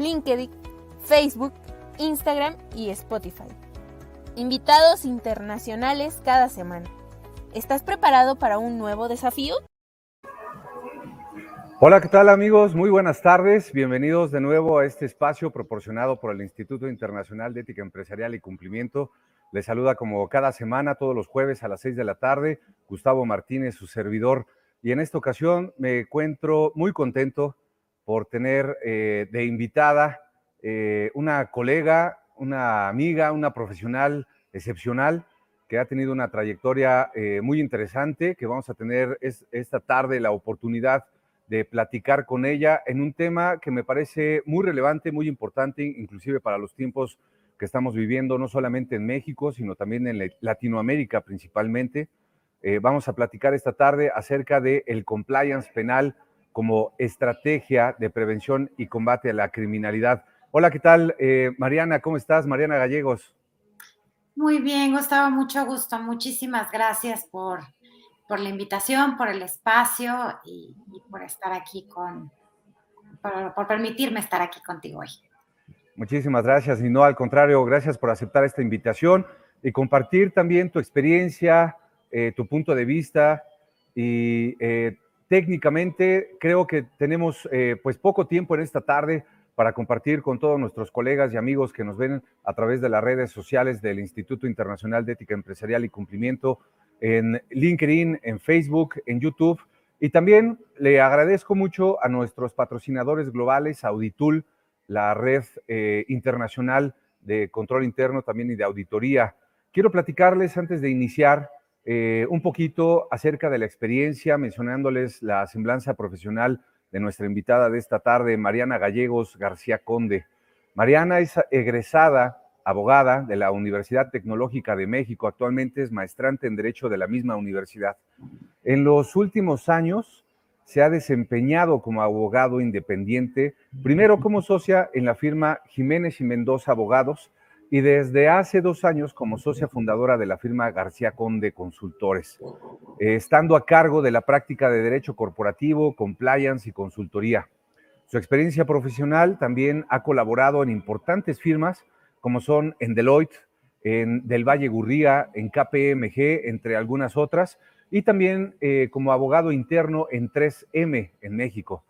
LinkedIn, Facebook, Instagram y Spotify. Invitados internacionales cada semana. ¿Estás preparado para un nuevo desafío? Hola, ¿qué tal amigos? Muy buenas tardes. Bienvenidos de nuevo a este espacio proporcionado por el Instituto Internacional de Ética Empresarial y Cumplimiento. Les saluda como cada semana, todos los jueves a las 6 de la tarde, Gustavo Martínez, su servidor. Y en esta ocasión me encuentro muy contento por tener eh, de invitada eh, una colega, una amiga, una profesional excepcional que ha tenido una trayectoria eh, muy interesante, que vamos a tener esta tarde la oportunidad de platicar con ella en un tema que me parece muy relevante, muy importante, inclusive para los tiempos que estamos viviendo, no solamente en México, sino también en Latinoamérica principalmente. vamos a platicar esta tarde acerca del el compliance penal como estrategia de prevención y combate a la criminalidad. Hola, ¿qué tal? Eh, Mariana, ¿cómo estás? Mariana Gallegos. Muy bien, Gustavo, mucho gusto. Muchísimas gracias por, por la invitación, por el espacio y, por estar aquí con, por, por, permitirme estar aquí contigo hoy. Muchísimas gracias y no al contrario, gracias por aceptar esta invitación y compartir también tu experiencia, eh, tu punto de vista y eh, técnicamente creo que tenemos eh, pues poco tiempo en esta tarde para compartir con todos nuestros colegas y amigos que nos ven a través de las redes sociales del Instituto Internacional de Ética Empresarial y Cumplimiento, en LinkedIn, en Facebook, en YouTube. Y también le agradezco mucho a nuestros patrocinadores globales, Auditul, la red eh, internacional de control interno también y de auditoría. Quiero platicarles antes de iniciar eh, un poquito acerca de la experiencia, mencionándoles la semblanza profesional de nuestra invitada de esta tarde, Mariana Gallegos García Conde. Mariana es egresada abogada de la Universidad Tecnológica de México, actualmente es maestrante en Derecho de la misma universidad. En los últimos años se ha desempeñado como abogado independiente, primero como socia en la firma Jiménez y Mendoza Abogados, y desde hace dos años como socia fundadora de la firma García Conde Consultores, eh, estando a cargo de la práctica de derecho corporativo, compliance y consultoría. Su experiencia profesional también ha colaborado en importantes firmas como son en Deloitte, en Del Valle Gurría, en KPMG, entre algunas otras, y también eh, como abogado interno en 3M en México.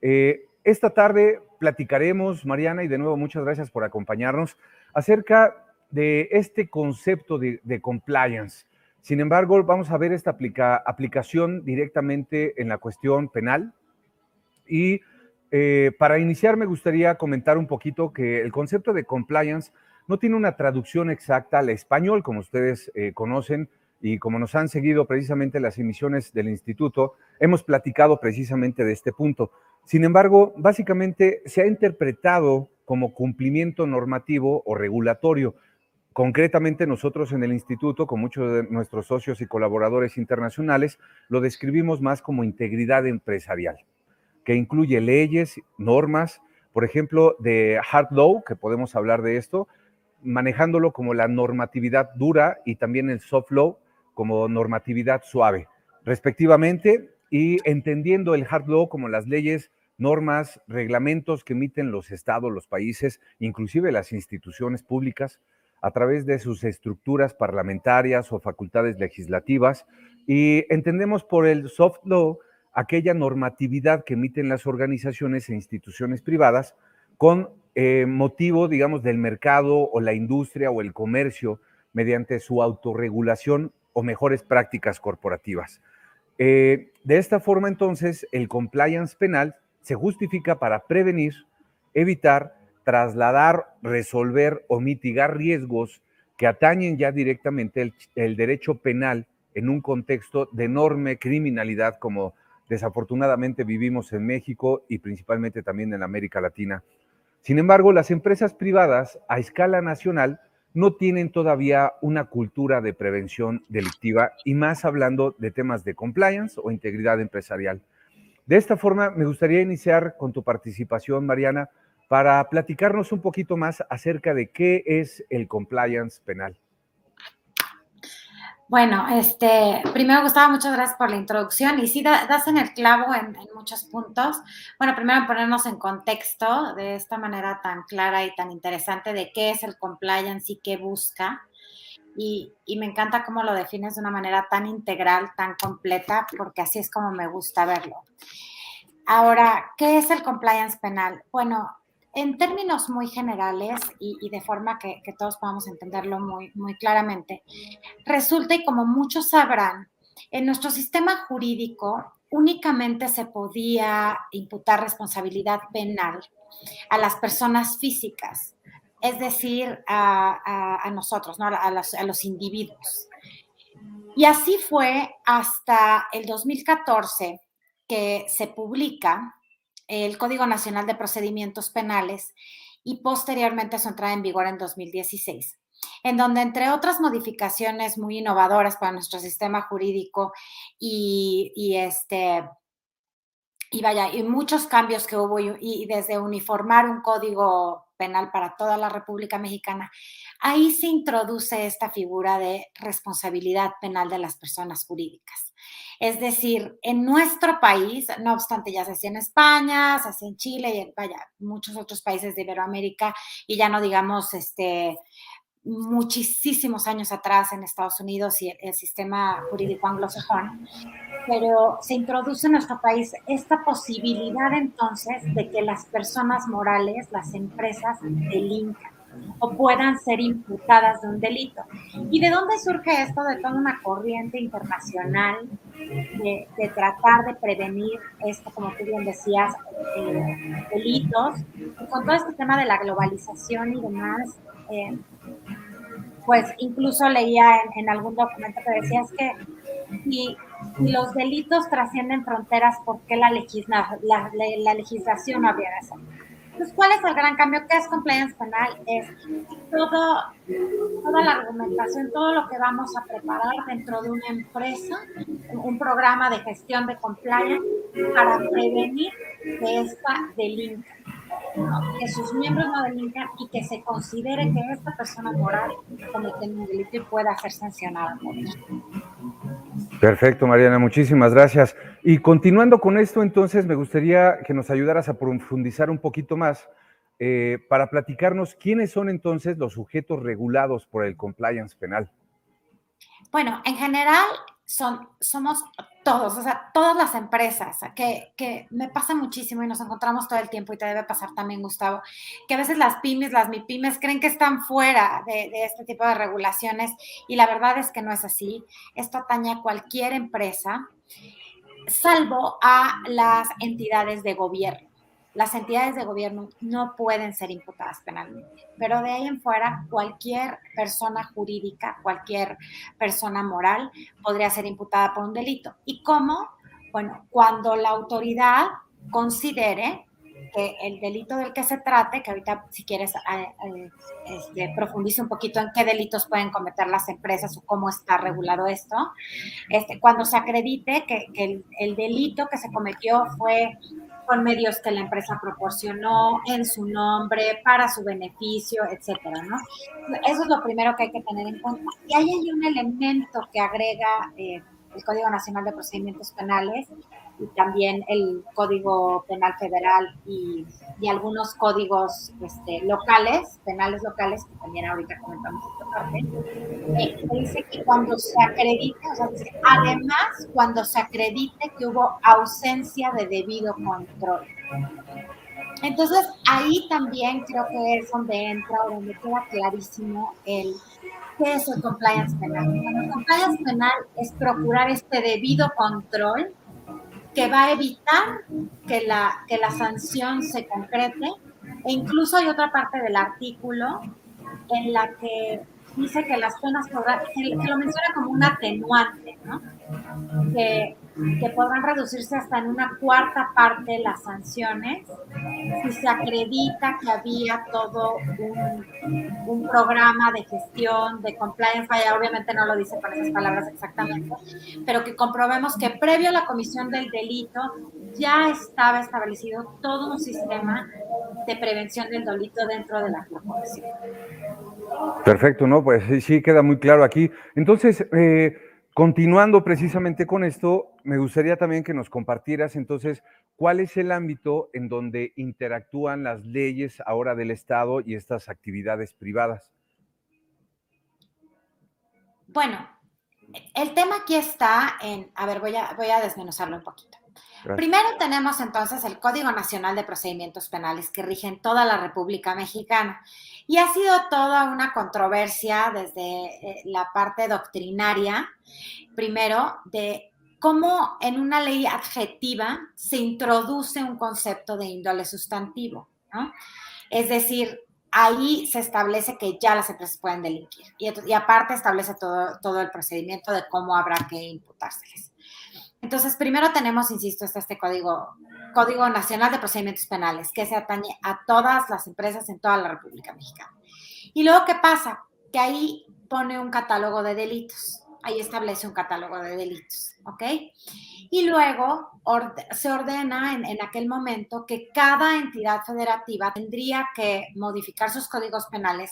Eh, esta tarde platicaremos, Mariana, y de nuevo muchas gracias por acompañarnos acerca de este concepto de, compliance. Sin embargo, vamos a ver esta aplicación directamente en la cuestión penal. Y eh, para iniciar, me gustaría comentar un poquito que el concepto de compliance no tiene una traducción exacta al español, como ustedes eh, conocen y como nos han seguido precisamente las emisiones del instituto, hemos platicado precisamente de este punto. Sin embargo, básicamente se ha interpretado como cumplimiento normativo o regulatorio. Concretamente nosotros en el instituto, con muchos de nuestros socios y colaboradores internacionales, lo describimos más como integridad empresarial, que incluye leyes, normas, por ejemplo, de hard law, que podemos hablar de esto, manejándolo como la normatividad dura y también el soft law como normatividad suave, respectivamente, y entendiendo el hard law como las leyes normas, reglamentos que emiten los estados, los países, inclusive las instituciones públicas, a través de sus estructuras parlamentarias o facultades legislativas. Y entendemos por el soft law aquella normatividad que emiten las organizaciones e instituciones privadas con eh, motivo, digamos, del mercado o la industria o el comercio mediante su autorregulación o mejores prácticas corporativas. Eh, de esta forma, entonces, el compliance penal se justifica para prevenir, evitar, trasladar, resolver o mitigar riesgos que atañen ya directamente el, derecho penal en un contexto de enorme criminalidad como desafortunadamente vivimos en México y principalmente también en América Latina. Sin embargo, las empresas privadas a escala nacional no tienen todavía una cultura de prevención delictiva y más hablando de temas de compliance o integridad empresarial. De esta forma, me gustaría iniciar con tu participación, Mariana, para platicarnos un poquito más acerca de qué es el compliance penal. Bueno, este, primero Gustavo, muchas gracias por la introducción y sí, das en el clavo en, muchos puntos. Bueno, primero ponernos en contexto de esta manera tan clara y tan interesante de qué es el compliance y qué busca. Y, me encanta cómo lo defines de una manera tan integral, tan completa, porque así es como me gusta verlo. Ahora, ¿qué es el compliance penal? Bueno, en términos muy generales y, de forma que, todos podamos entenderlo muy claramente, resulta, y como muchos sabrán, en nuestro sistema jurídico únicamente se podía imputar responsabilidad penal a las personas físicas, es decir, a, nosotros, ¿no? a, los, a los individuos. Y así fue hasta el 2014 que se publica el Código Nacional de Procedimientos Penales y posteriormente su entrada en vigor en 2016, en donde entre otras modificaciones muy innovadoras para nuestro sistema jurídico y, este y vaya, y muchos cambios que hubo y, desde uniformar un código penal para toda la República Mexicana, ahí se introduce esta figura de responsabilidad penal de las personas jurídicas. Es decir, en nuestro país, no obstante, ya se hacía en España, se hacía en Chile y vaya, muchos otros países de Iberoamérica y ya no digamos este muchísimos años atrás en Estados Unidos y el, sistema jurídico anglosajón, pero se introduce en nuestro país esta posibilidad entonces de que las personas morales, las empresas, delincan o puedan ser imputadas de un delito. ¿Y de dónde surge esto? De toda una corriente internacional de, tratar de prevenir esto, como tú bien decías, eh, delitos. Y con todo este tema de la globalización y demás, eh, pues incluso leía en, algún documento que decía es que si, los delitos trascienden fronteras, ¿por qué la, legisla, la, la, legislación no habría de entonces, ¿cuál es el gran cambio? ¿Qué es compliance penal? Es todo, toda la argumentación, todo lo que vamos a preparar dentro de una empresa, un programa de gestión de compliance para prevenir que esta delinca, que sus miembros no delincan y que se considere que esta persona moral comete un delito y pueda ser sancionada por eso. Perfecto, Mariana, muchísimas gracias. Y continuando con esto, entonces, me gustaría que nos ayudaras a profundizar un poquito más eh, para platicarnos quiénes son entonces los sujetos regulados por el compliance penal. Bueno, en general son, somos todos, o sea, todas las empresas, que, que, me pasa muchísimo y nos encontramos todo el tiempo y te debe pasar también, Gustavo, que a veces las pymes, las MIPYMES creen que están fuera de, de este tipo de regulaciones y la verdad es que no es así. Esto atañe a cualquier empresa, salvo a las entidades de gobierno las entidades de gobierno no pueden ser imputadas penalmente, pero de ahí en fuera cualquier persona jurídica, cualquier persona moral podría ser imputada por un delito. ¿Y cómo? Bueno, cuando la autoridad considere que el delito del que se trate, que ahorita si quieres eh, eh, este, profundice un poquito en qué delitos pueden cometer las empresas o cómo está regulado esto, este, cuando se acredite que, el, el delito que se cometió fue con medios que la empresa proporcionó en su nombre, para su beneficio, etcétera, ¿no? Eso es lo primero que hay que tener en cuenta. Y ahí hay un elemento que agrega eh, el Código Nacional de Procedimientos Penales también el Código Penal Federal y, algunos códigos este, locales, penales locales, que también ahorita comentamos esta parte, eh, dice que cuando se acredite, o sea, dice, además, cuando se acredite que hubo ausencia de debido control. Entonces, ahí también creo que es donde entra, donde queda clarísimo el ¿Qué es el compliance penal? el compliance penal es procurar este debido control que va a evitar que la, que la sanción se concrete. E incluso hay otra parte del artículo en la que dice que las penas podrán, que lo menciona como un atenuante, ¿no? Que que podrán reducirse hasta en una cuarta parte las sanciones si se acredita que había todo un, programa de gestión, de compliance, vaya, obviamente no lo dice con esas palabras exactamente, pero que comprobemos que previo a la comisión del delito ya estaba establecido todo un sistema de prevención del delito dentro de la corporación. Perfecto, ¿no? Pues sí, queda muy claro aquí. Entonces, eh, continuando precisamente con esto, me gustaría también que nos compartieras entonces cuál es el ámbito en donde interactúan las leyes ahora del Estado y estas actividades privadas. Bueno, el tema aquí está en, a ver, voy a, voy a desmenuzarlo un poquito. Primero tenemos entonces el Código Nacional de Procedimientos Penales que rige en toda la República Mexicana. Y ha sido toda una controversia desde eh, la parte doctrinaria, primero, de cómo en una ley adjetiva se introduce un concepto de índole sustantivo, ¿no? Es decir, ahí se establece que ya las empresas pueden delinquir y, aparte establece todo, todo el procedimiento de cómo habrá que imputárseles. Entonces, primero tenemos, insisto, este, código, Código Nacional de Procedimientos Penales, que se atañe a todas las empresas en toda la República Mexicana. Y luego, ¿qué pasa? Que ahí pone un catálogo de delitos. Ahí establece un catálogo de delitos, ¿ok? Y luego se ordena en, en, aquel momento que cada entidad federativa tendría que modificar sus códigos penales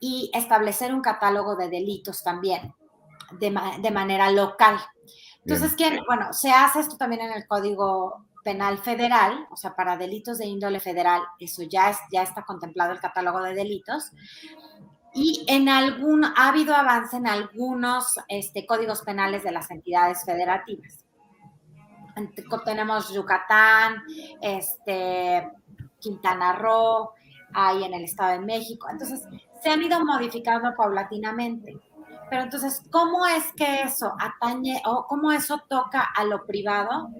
y establecer un catálogo de delitos también de, de manera local. Entonces, ¿quién? Bueno, se hace esto también en el Código Penal Federal, o sea, para delitos de índole federal, eso ya, es, ya está contemplado el catálogo de delitos. Y en algún, ha habido avance en algunos este, códigos penales de las entidades federativas. Tenemos Yucatán, este, Quintana Roo, ahí en el Estado de México. Entonces, se han ido modificando paulatinamente. Pero entonces, ¿cómo es que eso atañe o cómo eso toca a lo privado?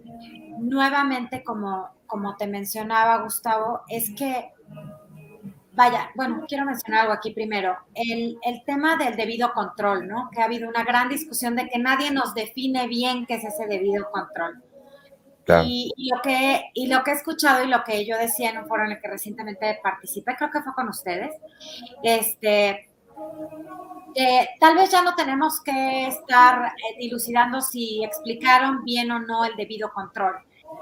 Nuevamente, como, como te mencionaba Gustavo, es que, vaya, bueno, quiero mencionar algo aquí primero. El, el tema del debido control, ¿no? Que ha habido una gran discusión de que nadie nos define bien qué es ese debido control. Y, y, lo que, y lo que he escuchado y lo que yo decía en un foro en el que recientemente participé, creo que fue con ustedes, este, tal vez ya no tenemos que estar eh, dilucidando si explicaron bien o no el debido control.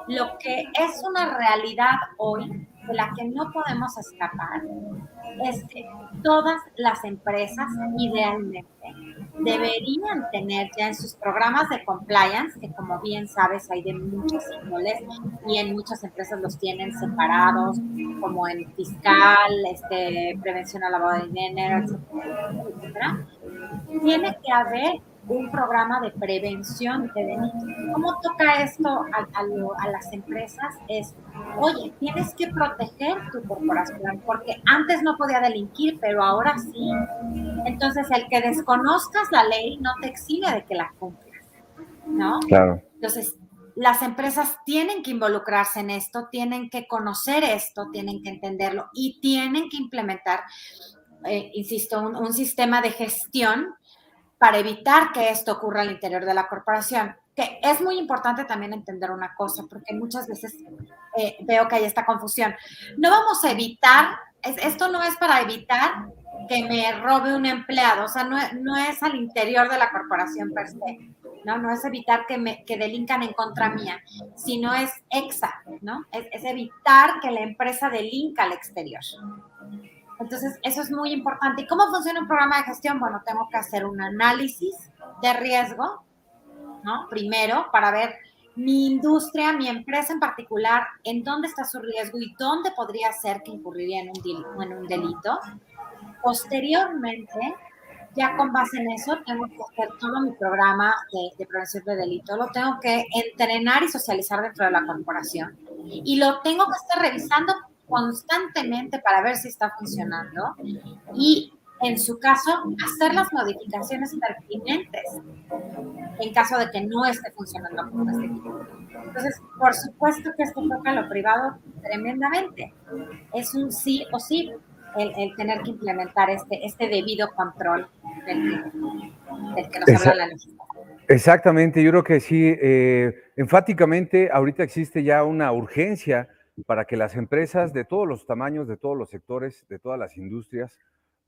Lo que es una realidad hoy de la que no podemos escapar es que todas las empresas idealmente deberían tener ya en sus programas de compliance, que como bien sabes hay de muchas índoles y en muchas empresas los tienen separados, como en fiscal, este, prevención al lavado de dinero, etcétera, tiene que haber un programa de prevención de delitos. ¿Cómo toca esto a, las empresas? Es, oye, tienes que proteger tu corporación, porque antes no podía delinquir, pero ahora sí. Entonces, el que desconozcas la ley no te exime de que la cumplas, ¿no? Claro. Entonces, las empresas tienen que involucrarse en esto, tienen que conocer esto, tienen que entenderlo y tienen que implementar, eh, insisto, un sistema de gestión para evitar que esto ocurra al interior de la corporación. Que es muy importante también entender una cosa, porque muchas veces eh, veo que hay esta confusión. No vamos a evitar, esto no es para evitar que me robe un empleado, o sea, no, no es al interior de la corporación per se, ¿no? No es evitar que, me, que delincan en contra mía, sino es exa, ¿no? Es, es evitar que la empresa delinca al exterior. Entonces, eso es muy importante. ¿Y cómo funciona un programa de gestión? Bueno, tengo que hacer un análisis de riesgo, ¿no? Primero, para ver mi industria, mi empresa en particular, en dónde está su riesgo y dónde podría ser que incurriría en un, en un delito. Posteriormente, ya con base en eso, tengo que hacer todo mi programa de, de, prevención de delito. Lo tengo que entrenar y socializar dentro de la corporación. Y lo tengo que estar revisando constantemente para ver si está funcionando y en su caso hacer las modificaciones pertinentes en caso de que no esté funcionando como este Entonces, por supuesto que esto toca lo privado tremendamente. Es un sí o sí el, tener que implementar este, este debido control del que, nos habla la legislación. Exactamente, yo creo que sí. Eh, enfáticamente, ahorita existe ya una urgencia para que las empresas de todos los tamaños, de todos los sectores, de todas las industrias,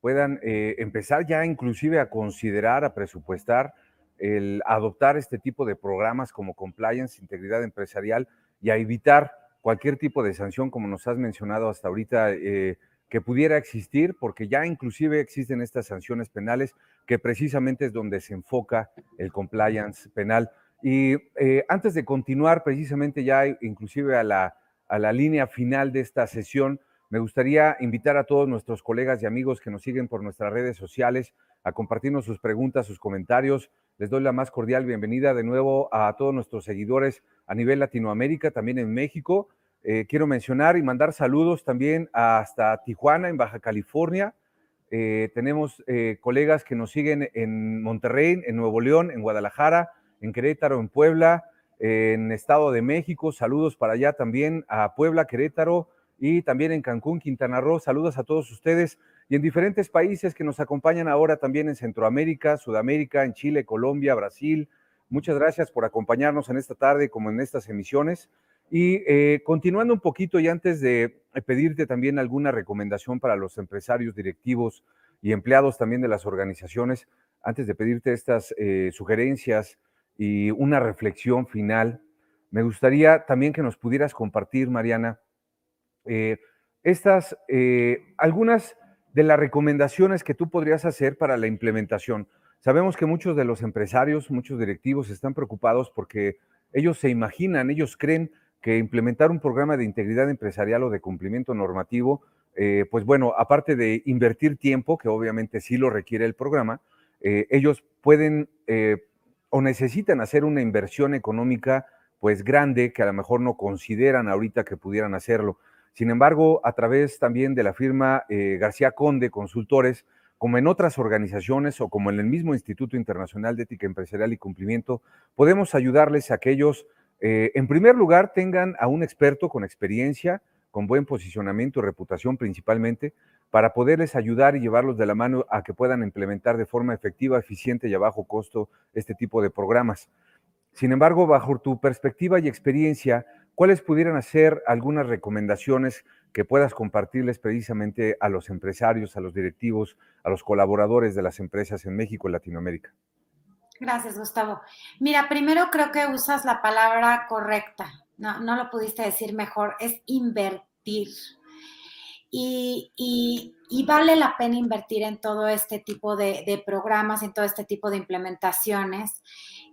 puedan eh, empezar ya inclusive a considerar, a presupuestar el adoptar este tipo de programas como compliance, integridad empresarial y a evitar cualquier tipo de sanción, como nos has mencionado hasta ahorita, eh, que pudiera existir, porque ya inclusive existen estas sanciones penales, que precisamente es donde se enfoca el compliance penal. Y eh, antes de continuar precisamente ya inclusive a la, a la línea final de esta sesión, me gustaría invitar a todos nuestros colegas y amigos que nos siguen por nuestras redes sociales a compartirnos sus preguntas, sus comentarios. Les doy la más cordial bienvenida de nuevo a todos nuestros seguidores a nivel Latinoamérica, también en México. Eh, quiero mencionar y mandar saludos también hasta Tijuana, en Baja California. Eh, tenemos eh, colegas que nos siguen en Monterrey, en Nuevo León, en Guadalajara, en Querétaro, en Puebla, en Estado de México. Saludos para allá también a Puebla, Querétaro y también en Cancún, Quintana Roo. Saludos a todos ustedes y en diferentes países que nos acompañan ahora también en Centroamérica, Sudamérica, en Chile, Colombia, Brasil. Muchas gracias por acompañarnos en esta tarde como en estas emisiones. Y eh, continuando un poquito y antes de pedirte también alguna recomendación para los empresarios, directivos y empleados también de las organizaciones, antes de pedirte estas eh, sugerencias y una reflexión final, me gustaría también que nos pudieras compartir, Mariana, eh, estas, algunas de las recomendaciones que tú podrías hacer para la implementación. Sabemos que muchos de los empresarios, muchos directivos están preocupados porque ellos se imaginan, ellos creen que implementar un programa de integridad empresarial o de cumplimiento normativo, eh, pues bueno, aparte de invertir tiempo, que obviamente sí lo requiere el programa, eh, ellos pueden eh, o necesitan hacer una inversión económica pues grande que a lo mejor no consideran ahorita que pudieran hacerlo. Sin embargo, a través también de la firma García Conde Consultores, como en otras organizaciones o como en el mismo Instituto Internacional de Ética Empresarial y Cumplimiento, podemos ayudarles a aquellos eh, en primer lugar, tengan a un experto con experiencia, con buen posicionamiento y reputación principalmente, para poderles ayudar y llevarlos de la mano a que puedan implementar de forma efectiva, eficiente y a bajo costo este tipo de programas. Sin embargo, bajo tu perspectiva y experiencia, ¿cuáles pudieran ser algunas recomendaciones que puedas compartirles precisamente a los empresarios, a los directivos, a los colaboradores de las empresas en México y Latinoamérica? Gracias, Gustavo. Mira, primero creo que usas la palabra correcta. No, no lo pudiste decir mejor. Es invertir. Y, vale la pena invertir en todo este tipo de, de, programas, en todo este tipo de implementaciones.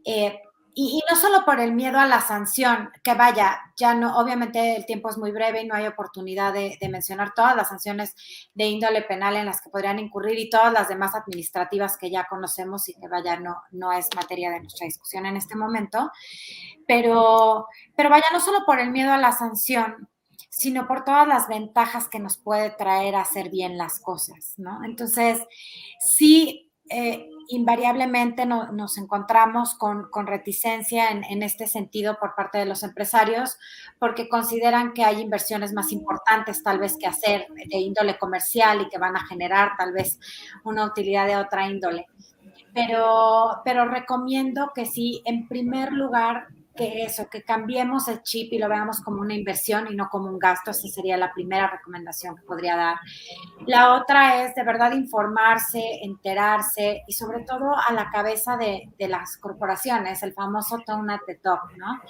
Eh, y, no solo por el miedo a la sanción, que vaya, ya no, obviamente el tiempo es muy breve y no hay oportunidad de, mencionar todas las sanciones de índole penal en las que podrían incurrir y todas las demás administrativas que ya conocemos y que vaya, no, no es materia de nuestra discusión en este momento, pero, pero vaya, no solo por el miedo a la sanción, sino por todas las ventajas que nos puede traer hacer bien las cosas, ¿no? Entonces, sí eh, invariablemente nos encontramos con, reticencia en, este sentido por parte de los empresarios porque consideran que hay inversiones más importantes tal vez que hacer de índole comercial y que van a generar tal vez una utilidad de otra índole. Pero, pero recomiendo que sí, en primer lugar, que eso, que cambiemos el chip y lo veamos como una inversión y no como un gasto. Esa sería la primera recomendación que podría dar. La otra es de verdad informarse, enterarse y sobre todo a la cabeza de, de las corporaciones, el famoso tone at the top, ¿no?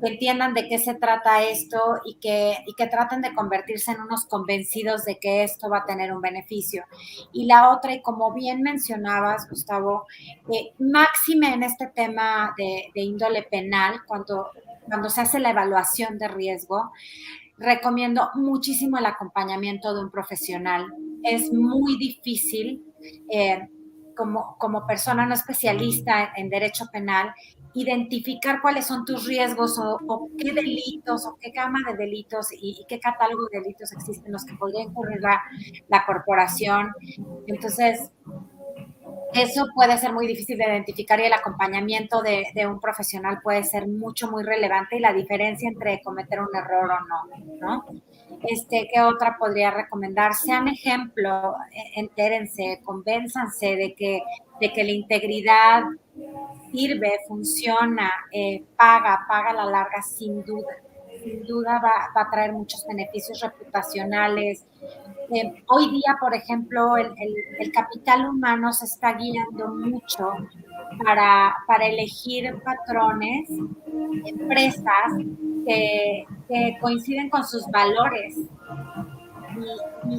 Que entiendan de qué se trata esto y que, y que traten de convertirse en unos convencidos de que esto va a tener un beneficio. Y la otra, y como bien mencionabas, Gustavo, eh, máxime en este tema de, de, índole penal, cuando, cuando se hace la evaluación de riesgo, recomiendo muchísimo el acompañamiento de un profesional. Es muy difícil. Eh, como, como, persona no especialista en, derecho penal, identificar cuáles son tus riesgos o, qué delitos o qué gama de delitos y, qué catálogo de delitos existen los que podría incurrir la, la, corporación. Entonces, eso puede ser muy difícil de identificar y el acompañamiento de, de, un profesional puede ser mucho, muy relevante y la diferencia entre cometer un error o no, ¿no? Este, ¿Qué otra podría recomendar? Sean ejemplo, e, entérense, convénzanse de que, de que la integridad sirve, funciona, eh, paga, paga a la larga sin duda. Sin duda va, a traer muchos beneficios reputacionales. Eh, hoy día, por ejemplo, el, capital humano se está guiando mucho para, para elegir patrones, empresas que, que coinciden con sus valores,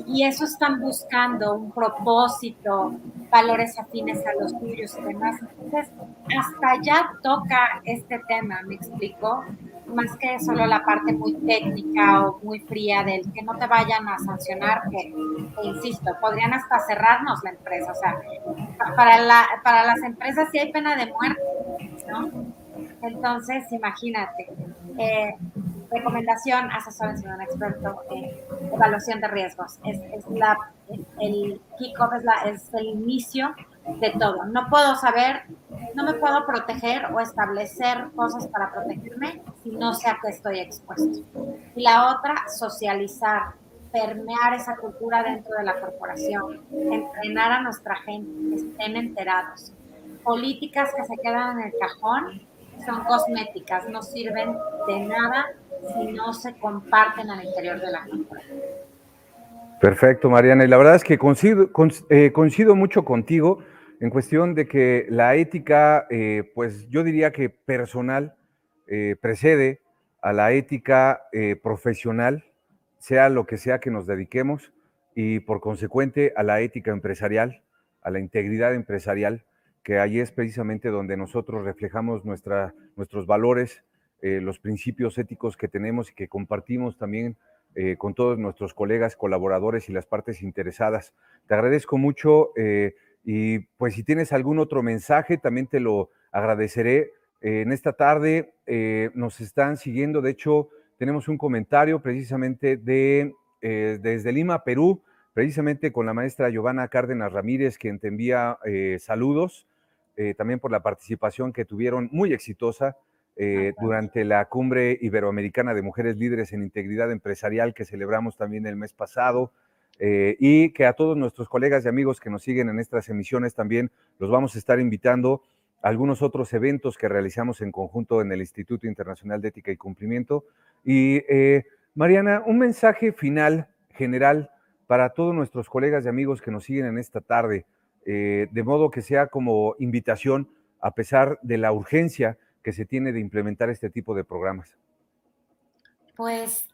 y, eso están buscando, un propósito, valores afines a los tuyos y demás. Entonces, hasta allá toca este tema, me explico, más que solo la parte muy técnica o muy fría del que no te vayan a sancionar, que, insisto, podrían hasta cerrarnos la empresa. O sea, para, la, para las empresas sí hay pena de muerte, ¿no? Entonces, imagínate. Eh, recomendación, asesórense de un experto en evaluación de riesgos. Es, la, el kick-off es, el inicio de todo. No puedo saber, no me puedo proteger o establecer cosas para protegerme si no sé a qué estoy expuesto. Y la otra, socializar, permear esa cultura dentro de la corporación, entrenar a nuestra gente, que estén enterados. Políticas que se quedan en el cajón son cosméticas, no sirven de nada si no se comparten al interior de la corporación. Perfecto, Mariana. Y la verdad es que coincido, eh, coincido mucho contigo en cuestión de que la ética, eh, pues yo diría que personal, eh, precede a la ética profesional, sea lo que sea que nos dediquemos, y por consecuente a la ética empresarial, a la integridad empresarial, que ahí es precisamente donde nosotros reflejamos nuestros valores, eh, los principios éticos que tenemos y que compartimos también eh, con todos nuestros colegas, colaboradores y las partes interesadas. Te agradezco mucho eh, y pues si tienes algún otro mensaje, también te lo agradeceré. en esta tarde nos están siguiendo, de hecho, tenemos un comentario precisamente de desde Lima, Perú, precisamente con la maestra Giovanna Cárdenas Ramírez, quien te envía saludos, también por la participación que tuvieron muy exitosa eh, durante la cumbre iberoamericana de mujeres líderes en integridad empresarial que celebramos también el mes pasado. Eh, y que a todos nuestros colegas y amigos que nos siguen en estas emisiones también los vamos a estar invitando a algunos otros eventos que realizamos en conjunto en el Instituto Internacional de Ética y Cumplimiento. Y eh, Mariana, un mensaje final general para todos nuestros colegas y amigos que nos siguen en esta tarde, de modo que sea como invitación, a pesar de la urgencia que se tiene de implementar este tipo de programas? Pues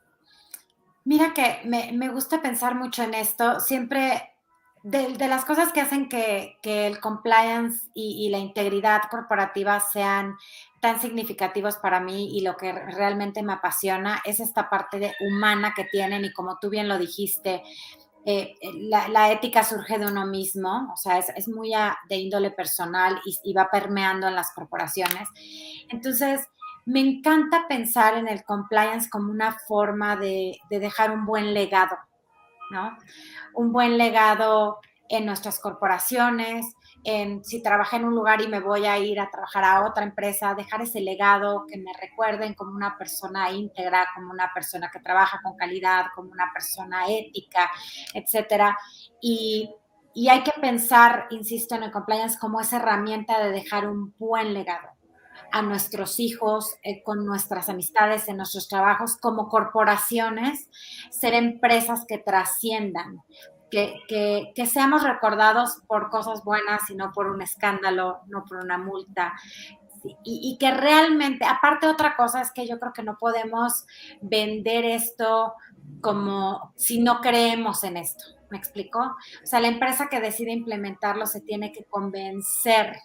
mira que me, gusta pensar mucho en esto. Siempre de, las cosas que hacen que, el compliance y, la integridad corporativa sean tan significativos para mí y lo que realmente me apasiona es esta parte de humana que tienen y como tú bien lo dijiste, eh, la, ética surge de uno mismo, o sea, es, muy de índole personal y, va permeando en las corporaciones. Entonces, me encanta pensar en el compliance como una forma de, de dejar un buen legado, ¿no? Un buen legado en nuestras corporaciones, si trabajé en un lugar y me voy a ir a trabajar a otra empresa, dejar ese legado, que me recuerden como una persona íntegra, como una persona que trabaja con calidad, como una persona ética, etcétera. Y, y hay que pensar, insisto, en el compliance como esa herramienta de dejar un buen legado a nuestros hijos, eh, con nuestras amistades, en nuestros trabajos, como corporaciones, ser empresas que trasciendan, que, seamos recordados por cosas buenas y no por un escándalo, no por una multa. Y, que realmente, aparte otra cosa es que yo creo que no podemos vender esto como si no creemos en esto. ¿Me explico? O sea, la empresa que decide implementarlo se tiene que convencer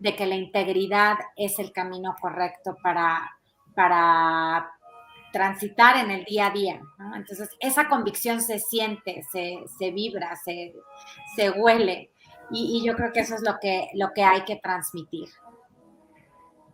de que la integridad es el camino correcto para, para transitar en el día a día. Entonces, esa convicción se siente, se, vibra, se, huele. Y, yo creo que eso es lo que, lo que hay que transmitir.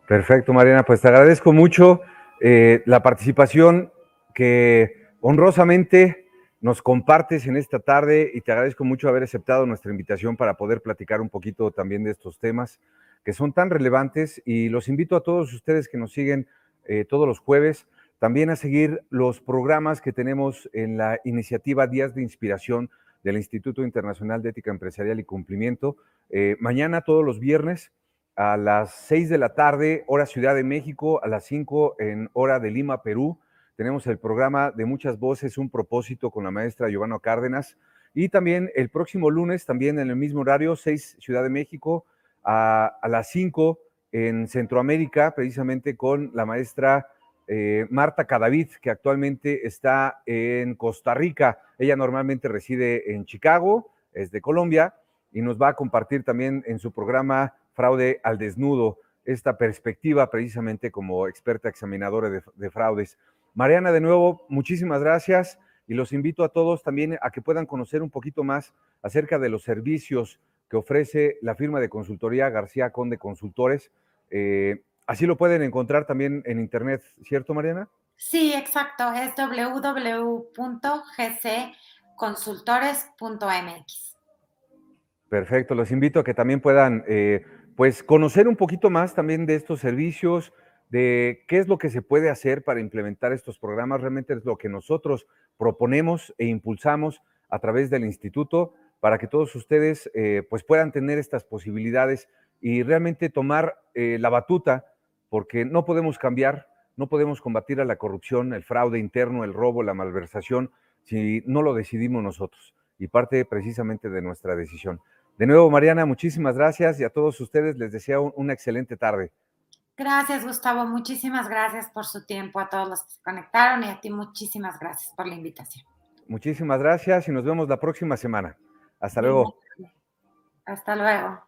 Perfecto, Mariana. Pues te agradezco mucho eh, la participación que honrosamente nos compartes en esta tarde y te agradezco mucho haber aceptado nuestra invitación para poder platicar un poquito también de estos temas que son tan relevantes y los invito a todos ustedes que nos siguen eh, todos los jueves también a seguir los programas que tenemos en la iniciativa Días de Inspiración del Instituto Internacional de Ética Empresarial y Cumplimiento. Eh, mañana, todos los viernes, a las 6 de la tarde, hora Ciudad de México, a las 5 en hora de Lima, Perú. Tenemos el programa de muchas voces, un propósito con la maestra Giovanna Cárdenas. Y también el próximo lunes, también en el mismo horario, 6 Ciudad de México, a, las 5 en Centroamérica, precisamente con la maestra eh, Marta Cadavid, que actualmente está en Costa Rica. Ella normalmente reside en Chicago, es de Colombia, y nos va a compartir también en su programa Fraude al Desnudo esta perspectiva precisamente como experta examinadora de, de fraudes. Mariana, de nuevo, muchísimas gracias y los invito a todos también a que puedan conocer un poquito más acerca de los servicios que ofrece la firma de consultoría García Conde Consultores. Eh, así lo pueden encontrar también en internet, ¿cierto, Mariana? Sí, exacto. Es www.gcconsultores.mx. Perfecto. Los invito a que también puedan, eh, pues, conocer un poquito más también de estos servicios, de qué es lo que se puede hacer para implementar estos programas. Realmente es lo que nosotros proponemos e impulsamos a través del instituto para que todos ustedes eh, pues puedan tener estas posibilidades y realmente tomar eh, la batuta, porque no podemos cambiar, no podemos combatir a la corrupción, el fraude interno, el robo, la malversación, si no lo decidimos nosotros. Y parte precisamente de nuestra decisión. De nuevo, Mariana, muchísimas gracias y a todos ustedes les deseo una excelente tarde. Gracias, Gustavo. Muchísimas gracias por su tiempo a todos los que se conectaron y a ti muchísimas gracias por la invitación. Muchísimas gracias y nos vemos la próxima semana. Hasta luego. Hasta luego.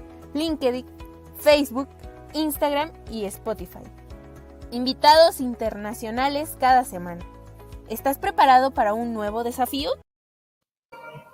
LinkedIn, Facebook, Instagram y Spotify. Invitados internacionales cada semana. ¿Estás preparado para un nuevo desafío?